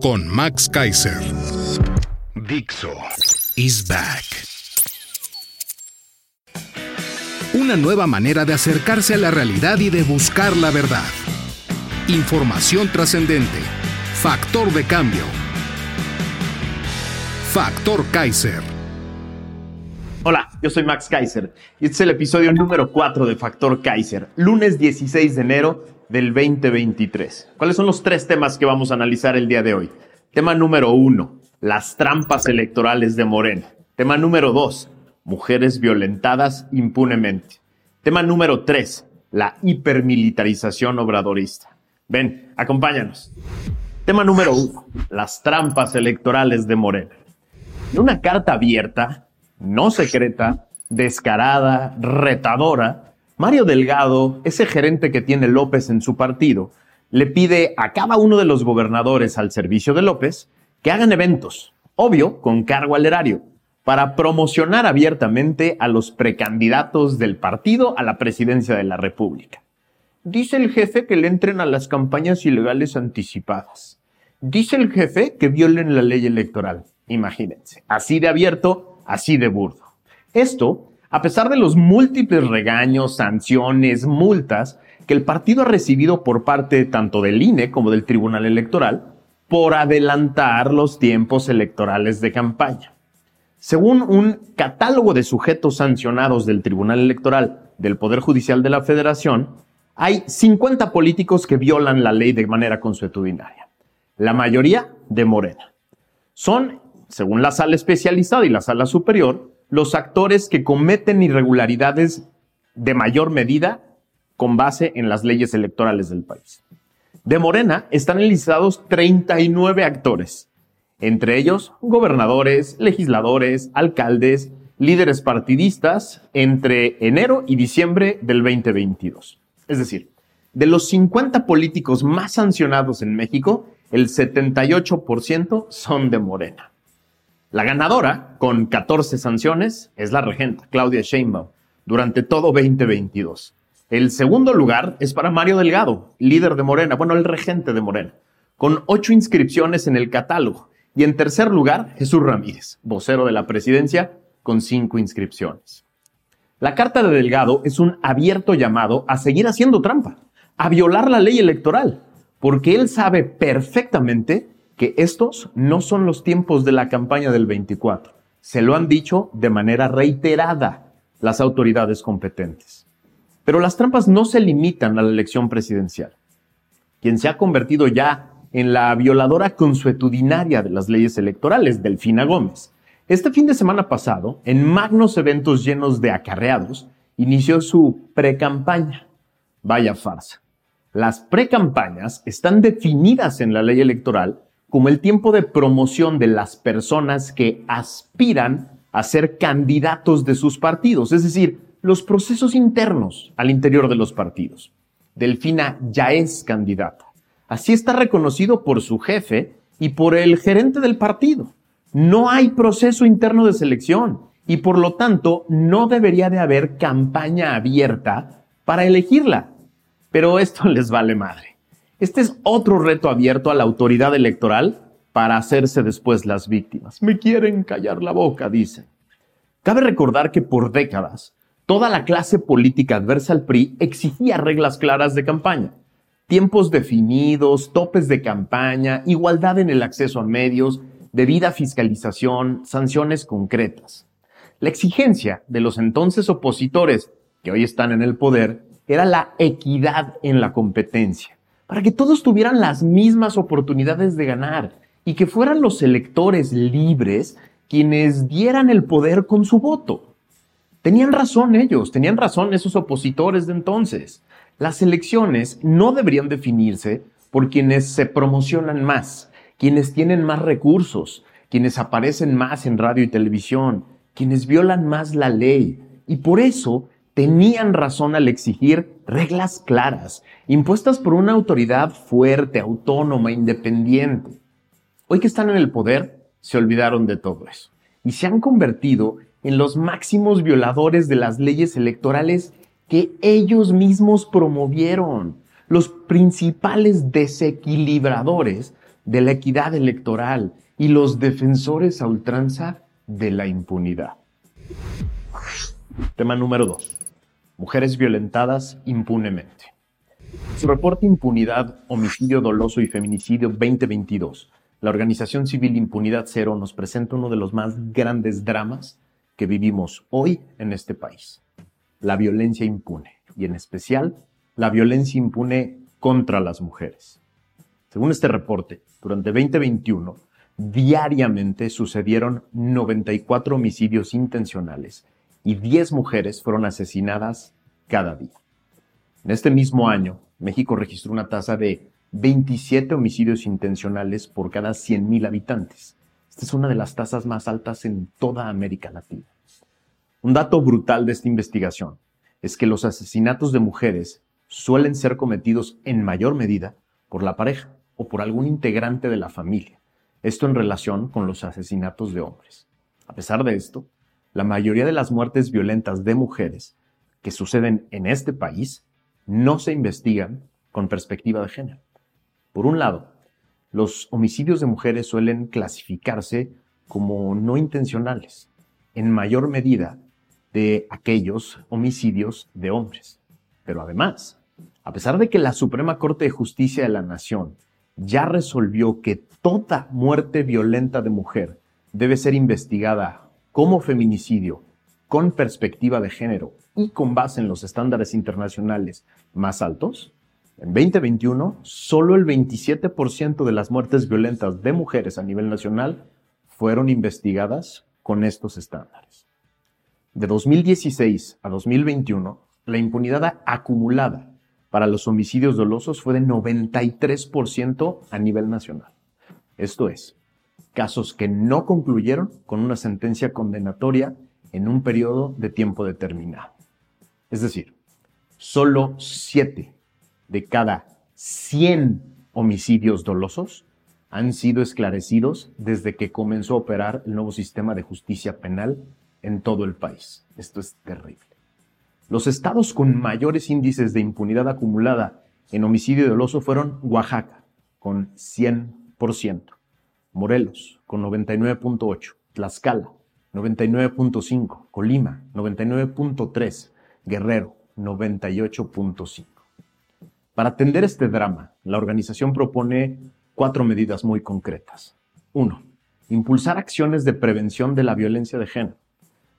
con Max Kaiser. Dixo is back. Una nueva manera de acercarse a la realidad y de buscar la verdad. Información trascendente. Factor de cambio. Factor Kaiser. Hola, yo soy Max Kaiser y este es el episodio número 4 de Factor Kaiser, lunes 16 de enero del 2023. ¿Cuáles son los tres temas que vamos a analizar el día de hoy? Tema número uno, las trampas electorales de Morena. Tema número dos, mujeres violentadas impunemente. Tema número tres, la hipermilitarización obradorista. Ven, acompáñanos. Tema número uno, las trampas electorales de Morena. En una carta abierta, no secreta, descarada, retadora, Mario Delgado, ese gerente que tiene López en su partido, le pide a cada uno de los gobernadores al servicio de López que hagan eventos, obvio, con cargo al erario, para promocionar abiertamente a los precandidatos del partido a la presidencia de la República. Dice el jefe que le entren a las campañas ilegales anticipadas. Dice el jefe que violen la ley electoral. Imagínense, así de abierto, así de burdo. Esto a pesar de los múltiples regaños, sanciones, multas que el partido ha recibido por parte tanto del INE como del Tribunal Electoral por adelantar los tiempos electorales de campaña. Según un catálogo de sujetos sancionados del Tribunal Electoral del Poder Judicial de la Federación, hay 50 políticos que violan la ley de manera consuetudinaria, la mayoría de Morena. Son, según la sala especializada y la sala superior, los actores que cometen irregularidades de mayor medida con base en las leyes electorales del país. De Morena están enlistados 39 actores, entre ellos gobernadores, legisladores, alcaldes, líderes partidistas entre enero y diciembre del 2022. Es decir, de los 50 políticos más sancionados en México, el 78% son de Morena. La ganadora, con 14 sanciones, es la regenta, Claudia Sheinbaum, durante todo 2022. El segundo lugar es para Mario Delgado, líder de Morena, bueno, el regente de Morena, con ocho inscripciones en el catálogo. Y en tercer lugar, Jesús Ramírez, vocero de la presidencia, con cinco inscripciones. La carta de Delgado es un abierto llamado a seguir haciendo trampa, a violar la ley electoral, porque él sabe perfectamente que estos no son los tiempos de la campaña del 24. Se lo han dicho de manera reiterada las autoridades competentes. Pero las trampas no se limitan a la elección presidencial. Quien se ha convertido ya en la violadora consuetudinaria de las leyes electorales, Delfina Gómez. Este fin de semana pasado, en magnos eventos llenos de acarreados, inició su precampaña. Vaya farsa. Las precampañas están definidas en la ley electoral como el tiempo de promoción de las personas que aspiran a ser candidatos de sus partidos, es decir, los procesos internos al interior de los partidos. Delfina ya es candidata. Así está reconocido por su jefe y por el gerente del partido. No hay proceso interno de selección y por lo tanto no debería de haber campaña abierta para elegirla. Pero esto les vale madre. Este es otro reto abierto a la autoridad electoral para hacerse después las víctimas. Me quieren callar la boca, dice. Cabe recordar que por décadas toda la clase política adversa al PRI exigía reglas claras de campaña, tiempos definidos, topes de campaña, igualdad en el acceso a medios, debida fiscalización, sanciones concretas. La exigencia de los entonces opositores que hoy están en el poder era la equidad en la competencia para que todos tuvieran las mismas oportunidades de ganar y que fueran los electores libres quienes dieran el poder con su voto. Tenían razón ellos, tenían razón esos opositores de entonces. Las elecciones no deberían definirse por quienes se promocionan más, quienes tienen más recursos, quienes aparecen más en radio y televisión, quienes violan más la ley. Y por eso tenían razón al exigir reglas claras, impuestas por una autoridad fuerte, autónoma, independiente. Hoy que están en el poder, se olvidaron de todo eso y se han convertido en los máximos violadores de las leyes electorales que ellos mismos promovieron, los principales desequilibradores de la equidad electoral y los defensores a ultranza de la impunidad. Tema número 2. Mujeres violentadas impunemente. Su reporte Impunidad, Homicidio Doloso y Feminicidio 2022, la organización civil Impunidad Cero nos presenta uno de los más grandes dramas que vivimos hoy en este país. La violencia impune, y en especial la violencia impune contra las mujeres. Según este reporte, durante 2021, diariamente sucedieron 94 homicidios intencionales y 10 mujeres fueron asesinadas cada día. En este mismo año, México registró una tasa de 27 homicidios intencionales por cada 100.000 habitantes. Esta es una de las tasas más altas en toda América Latina. Un dato brutal de esta investigación es que los asesinatos de mujeres suelen ser cometidos en mayor medida por la pareja o por algún integrante de la familia. Esto en relación con los asesinatos de hombres. A pesar de esto, la mayoría de las muertes violentas de mujeres que suceden en este país no se investigan con perspectiva de género. Por un lado, los homicidios de mujeres suelen clasificarse como no intencionales, en mayor medida de aquellos homicidios de hombres. Pero además, a pesar de que la Suprema Corte de Justicia de la Nación ya resolvió que toda muerte violenta de mujer debe ser investigada como feminicidio con perspectiva de género y con base en los estándares internacionales más altos, en 2021 solo el 27% de las muertes violentas de mujeres a nivel nacional fueron investigadas con estos estándares. De 2016 a 2021, la impunidad acumulada para los homicidios dolosos fue de 93% a nivel nacional. Esto es, casos que no concluyeron con una sentencia condenatoria en un periodo de tiempo determinado. Es decir, solo 7 de cada 100 homicidios dolosos han sido esclarecidos desde que comenzó a operar el nuevo sistema de justicia penal en todo el país. Esto es terrible. Los estados con mayores índices de impunidad acumulada en homicidio doloso fueron Oaxaca, con 100%, Morelos, con 99.8%, Tlaxcala, 99.5%, Colima, 99.3%, Guerrero, 98.5%. Para atender este drama, la organización propone cuatro medidas muy concretas. Uno, impulsar acciones de prevención de la violencia de género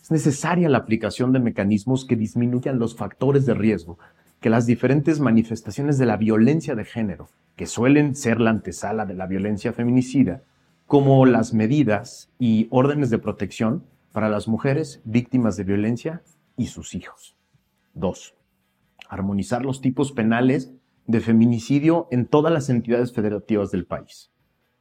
es necesaria la aplicación de mecanismos que disminuyan los factores de riesgo que las diferentes manifestaciones de la violencia de género, que suelen ser la antesala de la violencia feminicida, como las medidas y órdenes de protección para las mujeres víctimas de violencia y sus hijos. 2. Armonizar los tipos penales de feminicidio en todas las entidades federativas del país.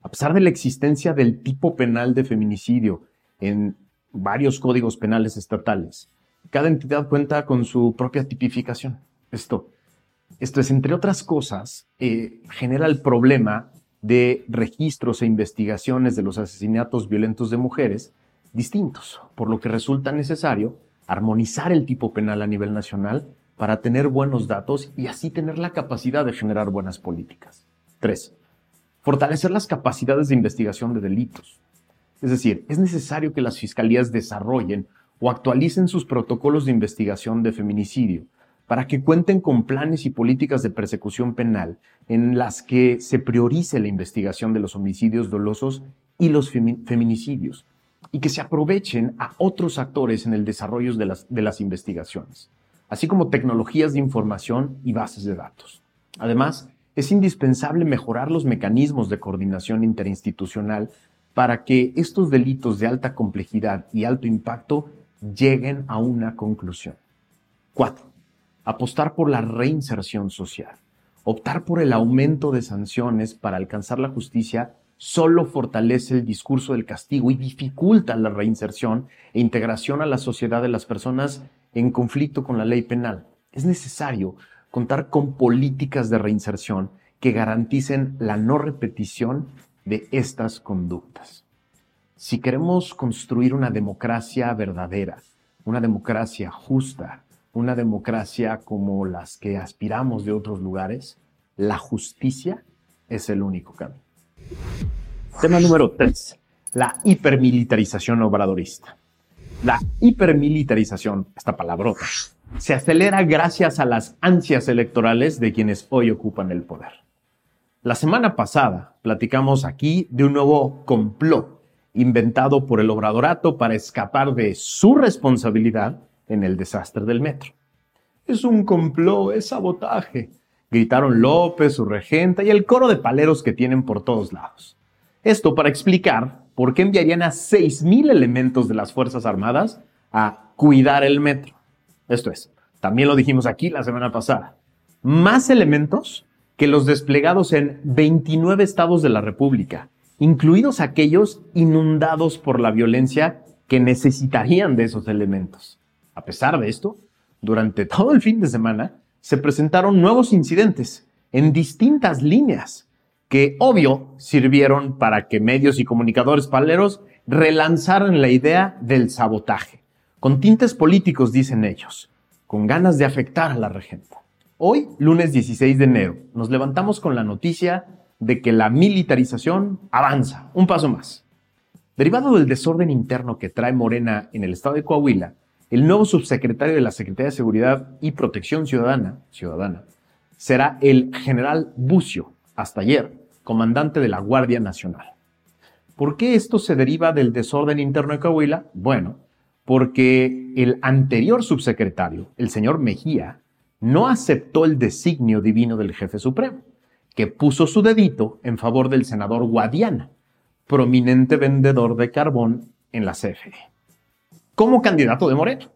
A pesar de la existencia del tipo penal de feminicidio en varios códigos penales estatales. Cada entidad cuenta con su propia tipificación. Esto, esto es, entre otras cosas, eh, genera el problema de registros e investigaciones de los asesinatos violentos de mujeres distintos, por lo que resulta necesario armonizar el tipo penal a nivel nacional para tener buenos datos y así tener la capacidad de generar buenas políticas. 3. Fortalecer las capacidades de investigación de delitos. Es decir, es necesario que las fiscalías desarrollen o actualicen sus protocolos de investigación de feminicidio para que cuenten con planes y políticas de persecución penal en las que se priorice la investigación de los homicidios dolosos y los feminicidios y que se aprovechen a otros actores en el desarrollo de las, investigaciones, así como tecnologías de información y bases de datos. Además, es indispensable mejorar los mecanismos de coordinación interinstitucional para que estos delitos de alta complejidad y alto impacto lleguen a una conclusión. Cuatro, apostar por la reinserción social. Optar por el aumento de sanciones para alcanzar la justicia solo fortalece el discurso del castigo y dificulta la reinserción e integración a la sociedad de las personas en conflicto con la ley penal. Es necesario contar con políticas de reinserción que garanticen la no repetición de estas conductas. Si queremos construir una democracia verdadera, una democracia justa, una democracia como las que aspiramos de otros lugares, la justicia es el único camino. Tema número 3. La hipermilitarización obradorista. La hipermilitarización, esta palabrota, se acelera gracias a las ansias electorales de quienes hoy ocupan el poder. La semana pasada platicamos aquí de un nuevo complot inventado por el obradorato para escapar de su responsabilidad en el desastre del metro. Es un complot, es sabotaje, gritaron López, su regenta y el coro de paleros que tienen por todos lados. Esto para explicar por qué enviarían a 6.000 elementos de las Fuerzas Armadas a cuidar el metro. Esto es, también lo dijimos aquí la semana pasada, más elementos que los desplegados en 29 estados de la República, incluidos aquellos inundados por la violencia que necesitarían de esos elementos. A pesar de esto, durante todo el fin de semana se presentaron nuevos incidentes en distintas líneas que, obvio, sirvieron para que medios y comunicadores paleros relanzaran la idea del sabotaje, con tintes políticos, dicen ellos, con ganas de afectar a la regenta. Hoy, lunes 16 de enero, nos levantamos con la noticia de que la militarización avanza, un paso más. Derivado del desorden interno que trae Morena en el estado de Coahuila, el nuevo subsecretario de la Secretaría de Seguridad y Protección Ciudadana, Ciudadana será el general Bucio, hasta ayer, comandante de la Guardia Nacional. ¿Por qué esto se deriva del desorden interno de Coahuila? Bueno, porque el anterior subsecretario, el señor Mejía, no aceptó el designio divino del jefe supremo, que puso su dedito en favor del senador Guadiana, prominente vendedor de carbón en la CFE, como candidato de Moreno.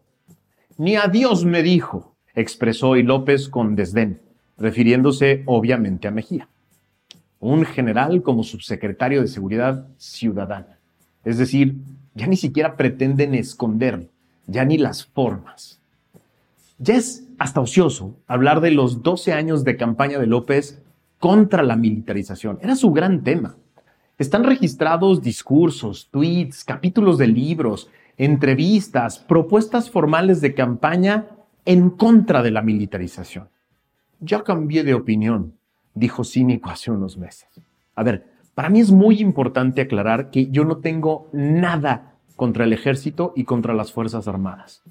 Ni a Dios me dijo, expresó hoy López con desdén, refiriéndose obviamente a Mejía un general como subsecretario de Seguridad Ciudadana. Es decir, ya ni siquiera pretenden esconderlo, ya ni las formas. Ya es hasta ocioso hablar de los 12 años de campaña de López contra la militarización. Era su gran tema. Están registrados discursos, tweets, capítulos de libros, entrevistas, propuestas formales de campaña en contra de la militarización. Ya cambié de opinión dijo cínico hace unos meses. A ver, para mí es muy importante aclarar que yo no tengo nada contra el ejército y contra las Fuerzas Armadas.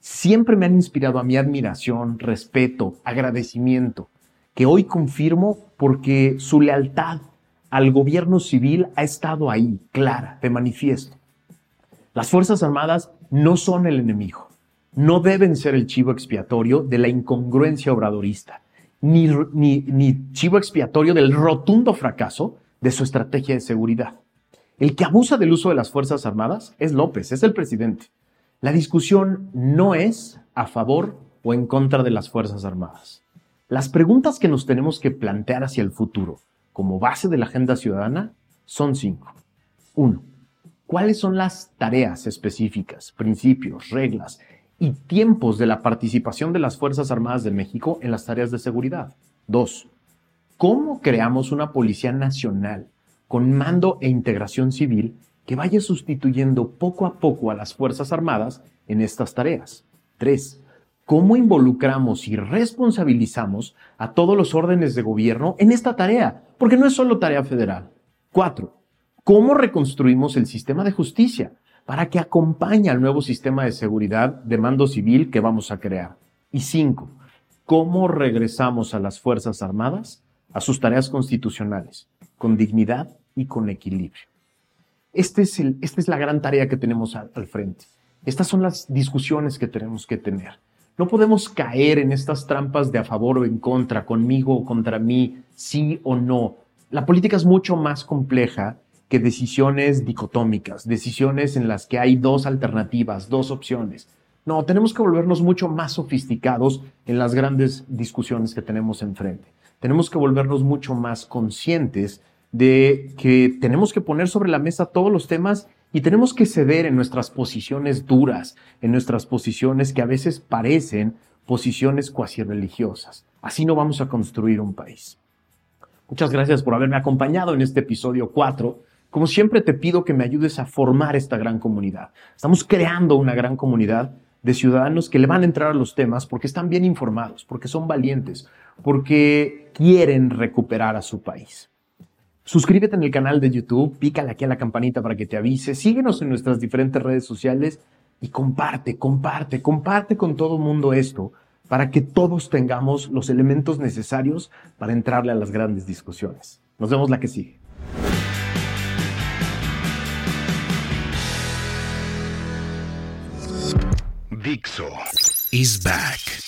Siempre me han inspirado a mi admiración, respeto, agradecimiento, que hoy confirmo porque su lealtad al gobierno civil ha estado ahí, clara, de manifiesto. Las Fuerzas Armadas no son el enemigo, no deben ser el chivo expiatorio de la incongruencia obradorista ni, chivo expiatorio del rotundo fracaso de su estrategia de seguridad. El que abusa del uso de las Fuerzas Armadas es López, es el presidente. La discusión no es a favor o en contra de las Fuerzas Armadas. Las preguntas que nos tenemos que plantear hacia el futuro como base de la agenda ciudadana son cinco. Uno, ¿cuáles son las tareas específicas, principios, reglas y tiempos de la participación de las Fuerzas Armadas de México en las tareas de seguridad. Dos, ¿cómo creamos una Policía Nacional con mando e integración civil que vaya sustituyendo poco a poco a las Fuerzas Armadas en estas tareas? Tres, ¿cómo involucramos y responsabilizamos a todos los órdenes de gobierno en esta tarea? Porque no es solo tarea federal. Cuatro, ¿cómo reconstruimos el sistema de justicia? para que acompañe al nuevo sistema de seguridad de mando civil que vamos a crear. Y cinco, ¿cómo regresamos a las Fuerzas Armadas a sus tareas constitucionales, con dignidad y con equilibrio? Este es el, esta es la gran tarea que tenemos al, al frente. Estas son las discusiones que tenemos que tener. No podemos caer en estas trampas de a favor o en contra, conmigo o contra mí, sí o no. La política es mucho más compleja que decisiones dicotómicas, decisiones en las que hay dos alternativas, dos opciones. No, tenemos que volvernos mucho más sofisticados en las grandes discusiones que tenemos enfrente. Tenemos que volvernos mucho más conscientes de que tenemos que poner sobre la mesa todos los temas y tenemos que ceder en nuestras posiciones duras, en nuestras posiciones que a veces parecen posiciones cuasi religiosas. Así no vamos a construir un país. Muchas gracias por haberme acompañado en este episodio 4. Como siempre te pido que me ayudes a formar esta gran comunidad. Estamos creando una gran comunidad de ciudadanos que le van a entrar a los temas porque están bien informados, porque son valientes, porque quieren recuperar a su país. Suscríbete en el canal de YouTube, pícale aquí a la campanita para que te avise, síguenos en nuestras diferentes redes sociales y comparte, comparte, comparte con todo el mundo esto para que todos tengamos los elementos necesarios para entrarle a las grandes discusiones. Nos vemos la que sigue. Dixo is back.